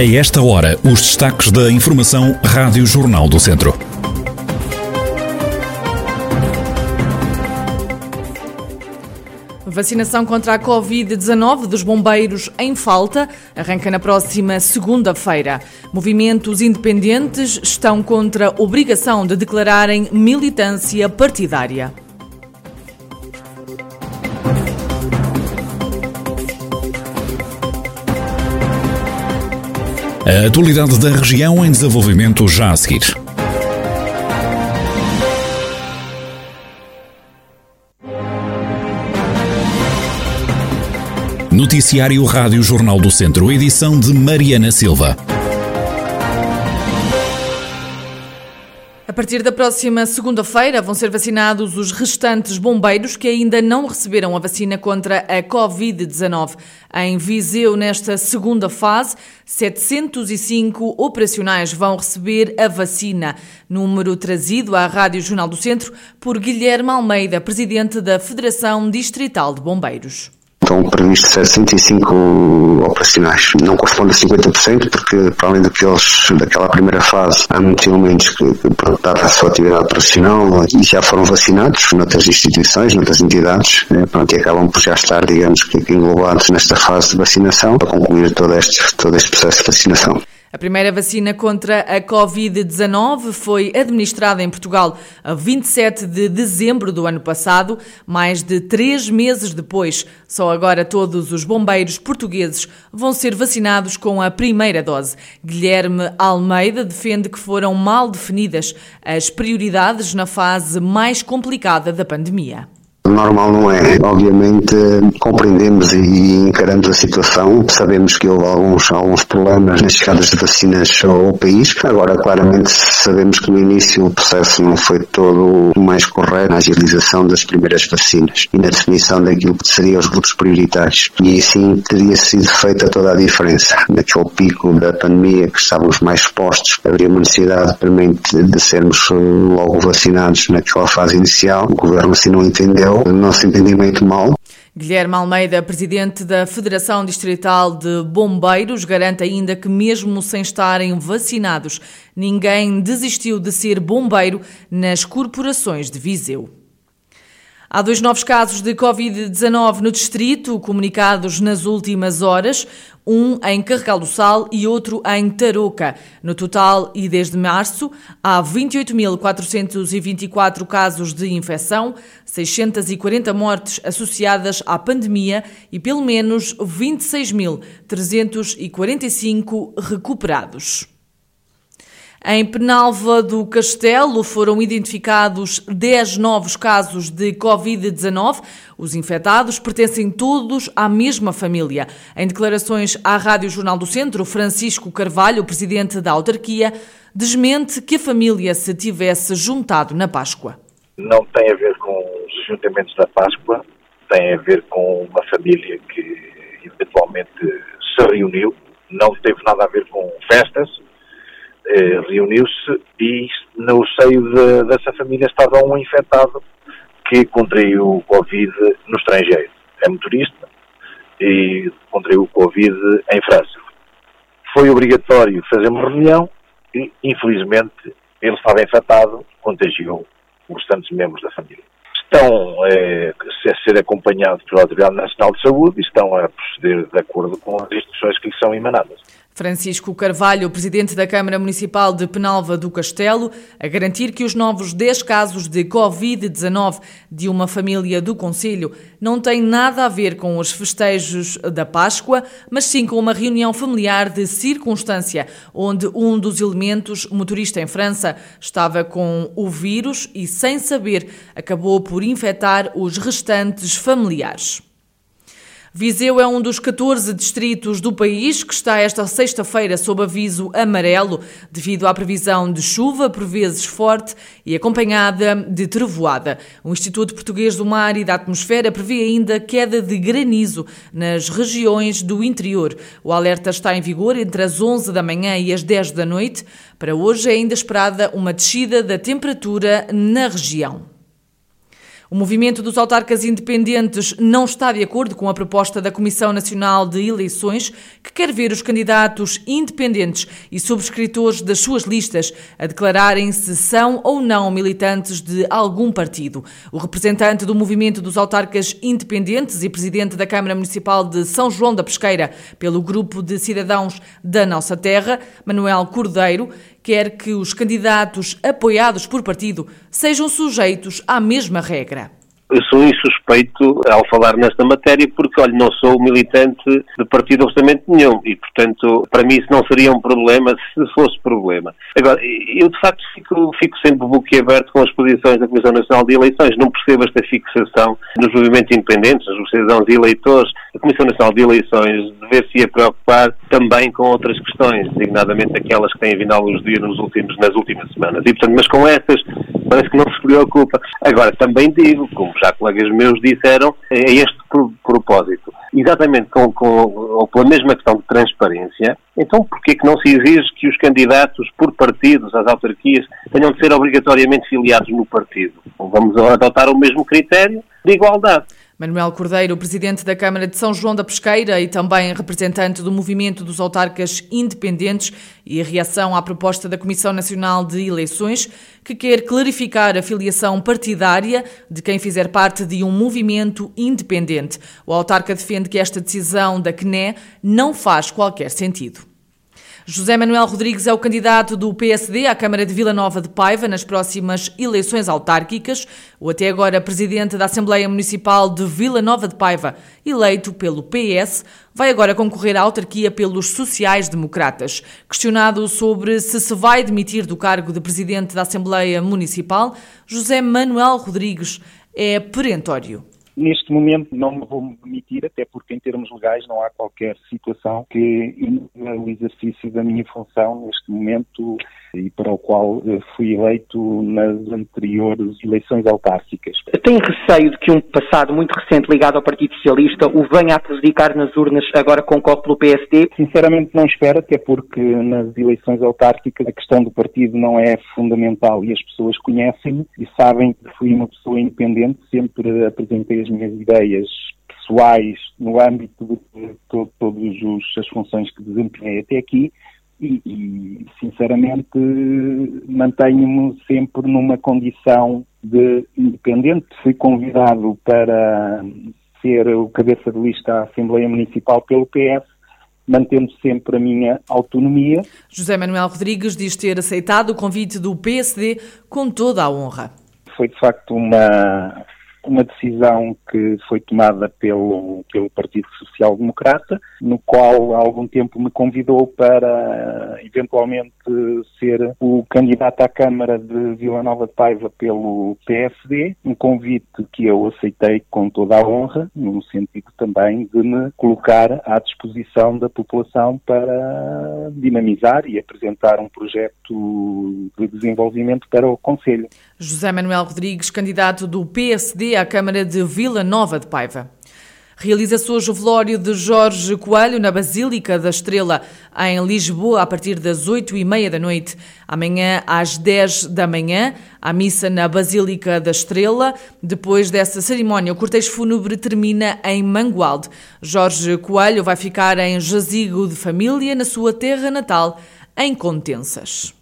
A esta hora, os destaques da Informação Rádio Jornal do Centro. Vacinação contra a Covid-19 dos bombeiros em falta arranca na próxima segunda-feira. Movimentos independentes estão contra a obrigação de declararem militância partidária. A atualidade da região em desenvolvimento já a seguir. Noticiário Rádio Jornal do Centro, edição de Mariana Silva. A partir da próxima segunda-feira vão ser vacinados os restantes bombeiros que ainda não receberam a vacina contra a Covid-19. Em Viseu, nesta segunda fase, 705 operacionais vão receber a vacina. Número trazido à Rádio Jornal do Centro por Guilherme Almeida, presidente da Federação Distrital de Bombeiros estão previstos 65 operacionais. Não corresponde a 50%, porque para além daqueles, daquela primeira fase, há muitos elementos que, dada a sua atividade operacional, e já foram vacinados noutras instituições, noutras entidades, né, pronto, e acabam por já estar, digamos que, englobados nesta fase de vacinação, para concluir todo este, todo este processo de vacinação. A primeira vacina contra a Covid-19 foi administrada em Portugal a 27 de dezembro do ano passado, mais de três meses depois. Só agora todos os bombeiros portugueses vão ser vacinados com a primeira dose. Guilherme Almeida defende que foram mal definidas as prioridades na fase mais complicada da pandemia. Normal não é. Obviamente compreendemos e encaramos a situação. Sabemos que houve alguns, alguns problemas nas chegadas de vacinas ao país. Agora, claramente, sabemos que no início o processo não foi todo o mais correto na agilização das primeiras vacinas e na definição daquilo que seriam os grupos prioritários. E assim teria sido feita toda a diferença. Naquele pico da pandemia que estávamos mais expostos, haveria uma necessidade premente de sermos logo vacinados naquela fase inicial. O governo assim não entendeu nosso entendimento mal. Guilherme Almeida, presidente da Federação Distrital de Bombeiros, garante ainda que, mesmo sem estarem vacinados, ninguém desistiu de ser bombeiro nas corporações de Viseu. Há dois novos casos de Covid-19 no distrito, comunicados nas últimas horas, um em Carregal do Sal e outro em Tarouca. No total, e desde março, há 28.424 casos de infecção, 640 mortes associadas à pandemia e pelo menos 26.345 recuperados. Em Penalva do Castelo foram identificados 10 novos casos de Covid-19. Os infectados pertencem todos à mesma família. Em declarações à Rádio Jornal do Centro, Francisco Carvalho, presidente da autarquia, desmente que a família se tivesse juntado na Páscoa. Não tem a ver com os juntamentos da Páscoa, tem a ver com uma família que eventualmente se reuniu, não teve nada a ver com festas, reuniu-se e no seio de, dessa família estava um infectado que contraiu o Covid no estrangeiro. É motorista e contraiu o Covid em França. Foi obrigatório fazer uma reunião e, infelizmente, ele estava infectado, contagiou os restantes membros da família. Estão eh, a ser acompanhados pela Autoridade Nacional de Saúde e estão a proceder de acordo com as instruções que lhes são emanadas. Francisco Carvalho, presidente da Câmara Municipal de Penalva do Castelo, a garantir que os novos 10 casos de Covid-19 de uma família do Conselho não têm nada a ver com os festejos da Páscoa, mas sim com uma reunião familiar de circunstância, onde um dos elementos, motorista em França, estava com o vírus e, sem saber, acabou por infectar os restantes familiares. Viseu é um dos 14 distritos do país que está esta sexta-feira sob aviso amarelo devido à previsão de chuva, por vezes forte e acompanhada de trevoada. O Instituto Português do Mar e da Atmosfera prevê ainda queda de granizo nas regiões do interior. O alerta está em vigor entre as 11 da manhã e as 10 da noite. Para hoje é ainda esperada uma descida da temperatura na região. O movimento dos autarcas independentes não está de acordo com a proposta da Comissão Nacional de Eleições, que quer ver os candidatos independentes e subscritores das suas listas a declararem se são ou não militantes de algum partido. O representante do movimento dos autarcas independentes e presidente da Câmara Municipal de São João da Pesqueira, pelo grupo de cidadãos da Nossa Terra, Manuel Cordeiro, quer que os candidatos apoiados por partido sejam sujeitos à mesma regra. Eu sou insuspeito ao falar nesta matéria porque, olha, não sou militante de partido absolutamente nenhum e, portanto, para mim isso não seria um problema se fosse problema. Agora, eu de facto fico, fico sempre boquiaberto com as posições da Comissão Nacional de Eleições. Não percebo esta fixação nos movimentos independentes, nos cidadãos e eleitores. A Comissão Nacional de Eleições dever-se preocupar também com outras questões, designadamente aquelas que têm vindo à luz nos últimos, nas últimas semanas. E, portanto, mas com essas parece que não se preocupa. Agora, também digo, como já colegas meus disseram, é este propósito. Exatamente com, com, ou pela mesma questão de transparência, então porquê que não se exige que os candidatos por partidos às autarquias tenham de ser obrigatoriamente filiados no partido? Vamos adotar o mesmo critério de igualdade. Manuel Cordeiro, presidente da Câmara de São João da Pesqueira e também representante do movimento dos autarcas independentes e a reação à proposta da Comissão Nacional de Eleições, que quer clarificar a filiação partidária de quem fizer parte de um movimento independente. O autarca defende que esta decisão da CNE não faz qualquer sentido. José Manuel Rodrigues é o candidato do PSD à Câmara de Vila Nova de Paiva nas próximas eleições autárquicas. O até agora presidente da Assembleia Municipal de Vila Nova de Paiva, eleito pelo PS, vai agora concorrer à autarquia pelos sociais-democratas. Questionado sobre se se vai demitir do cargo de presidente da Assembleia Municipal, José Manuel Rodrigues é perentório. Neste momento não me vou demitir, até porque em termos legais não há qualquer situação que o exercício da minha função neste momento e para o qual eh, fui eleito nas anteriores eleições autárquicas. Tem receio de que um passado muito recente ligado ao Partido Socialista o venha a prejudicar nas urnas agora concorre pelo PSD? Sinceramente não espero, até porque nas eleições autárquicas a questão do partido não é fundamental e as pessoas conhecem-me e sabem que fui uma pessoa independente, sempre apresentei as minhas ideias pessoais no âmbito de todas as funções que desempenhei até aqui e, e sinceramente mantenho-me sempre numa condição de independente. Fui convidado para ser o cabeça de lista à Assembleia Municipal pelo PS, mantendo sempre a minha autonomia. José Manuel Rodrigues diz ter aceitado o convite do PSD com toda a honra. Foi de facto uma uma decisão que foi tomada pelo, pelo Partido Social Democrata, no qual há algum tempo me convidou para eventualmente ser o candidato à Câmara de Vila Nova de Paiva pelo PSD, um convite que eu aceitei com toda a honra, no sentido também de me colocar à disposição da população para dinamizar e apresentar um projeto de desenvolvimento para o Conselho. José Manuel Rodrigues, candidato do PSD à Câmara de Vila Nova de Paiva. Realiza-se hoje o velório de Jorge Coelho na Basílica da Estrela, em Lisboa, a partir das oito e meia da noite. Amanhã, às dez da manhã, a missa na Basílica da Estrela. Depois dessa cerimónia, o cortejo fúnebre termina em Mangualde. Jorge Coelho vai ficar em jazigo de família na sua terra natal, em Contensas.